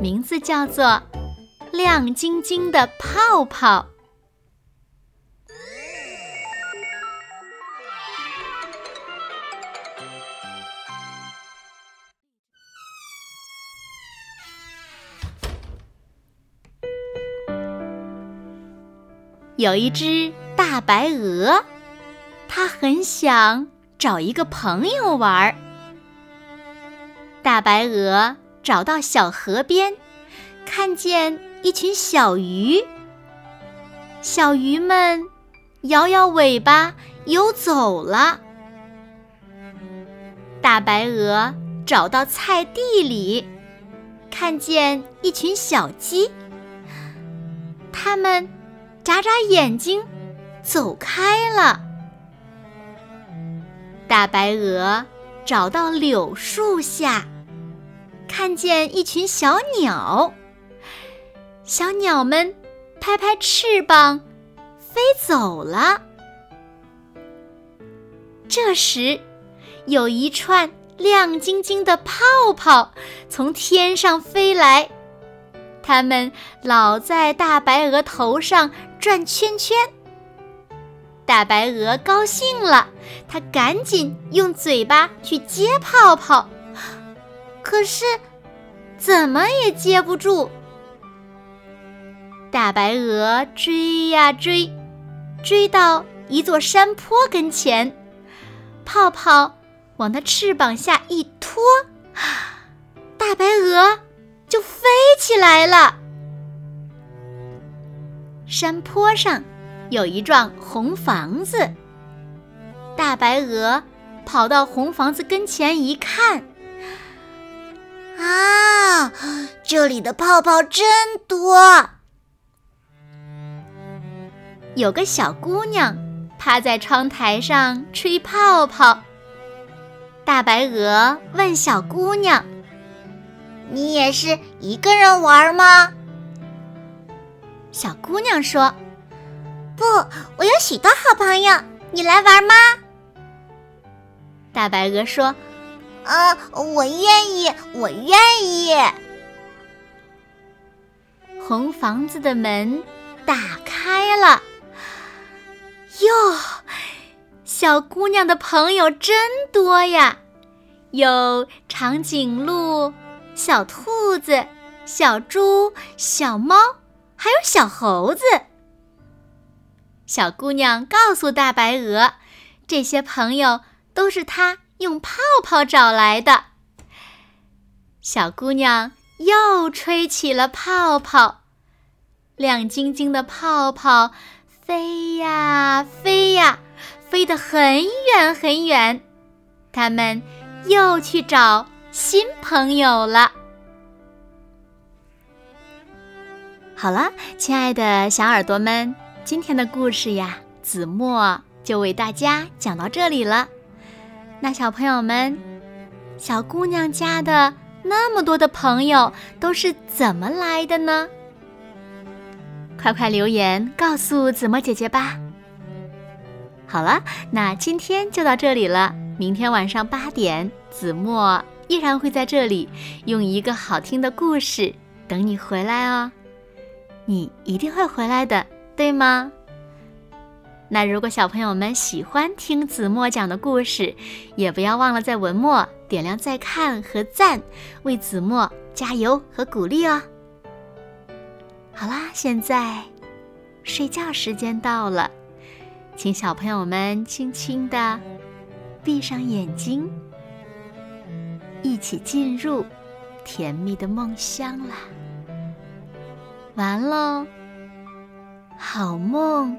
名字叫做《亮晶晶的泡泡》。有一只大白鹅，它很想找一个朋友玩儿。大白鹅。找到小河边，看见一群小鱼。小鱼们摇摇尾巴游走了。大白鹅找到菜地里，看见一群小鸡。它们眨眨眼睛走开了。大白鹅找到柳树下。看见一群小鸟，小鸟们拍拍翅膀飞走了。这时，有一串亮晶晶的泡泡从天上飞来，它们老在大白鹅头上转圈圈。大白鹅高兴了，它赶紧用嘴巴去接泡泡。可是，怎么也接不住。大白鹅追呀追，追到一座山坡跟前，泡泡往它翅膀下一拖，大白鹅就飞起来了。山坡上有一幢红房子，大白鹅跑到红房子跟前一看。啊，这里的泡泡真多！有个小姑娘趴在窗台上吹泡泡。大白鹅问小姑娘：“你也是一个人玩吗？”小姑娘说：“不，我有许多好朋友，你来玩吗？”大白鹅说。啊，我愿意，我愿意。红房子的门打开了，哟，小姑娘的朋友真多呀，有长颈鹿、小兔子、小猪、小猫，还有小猴子。小姑娘告诉大白鹅，这些朋友都是她。用泡泡找来的，小姑娘又吹起了泡泡，亮晶晶的泡泡飞呀飞呀，飞得很远很远。他们又去找新朋友了。好了，亲爱的小耳朵们，今天的故事呀，子墨就为大家讲到这里了。那小朋友们，小姑娘家的那么多的朋友都是怎么来的呢？快快留言告诉子墨姐姐吧。好了，那今天就到这里了。明天晚上八点，子墨依然会在这里，用一个好听的故事等你回来哦。你一定会回来的，对吗？那如果小朋友们喜欢听子墨讲的故事，也不要忘了在文末点亮再看和赞，为子墨加油和鼓励哦。好啦，现在睡觉时间到了，请小朋友们轻轻的闭上眼睛，一起进入甜蜜的梦乡啦。完喽，好梦。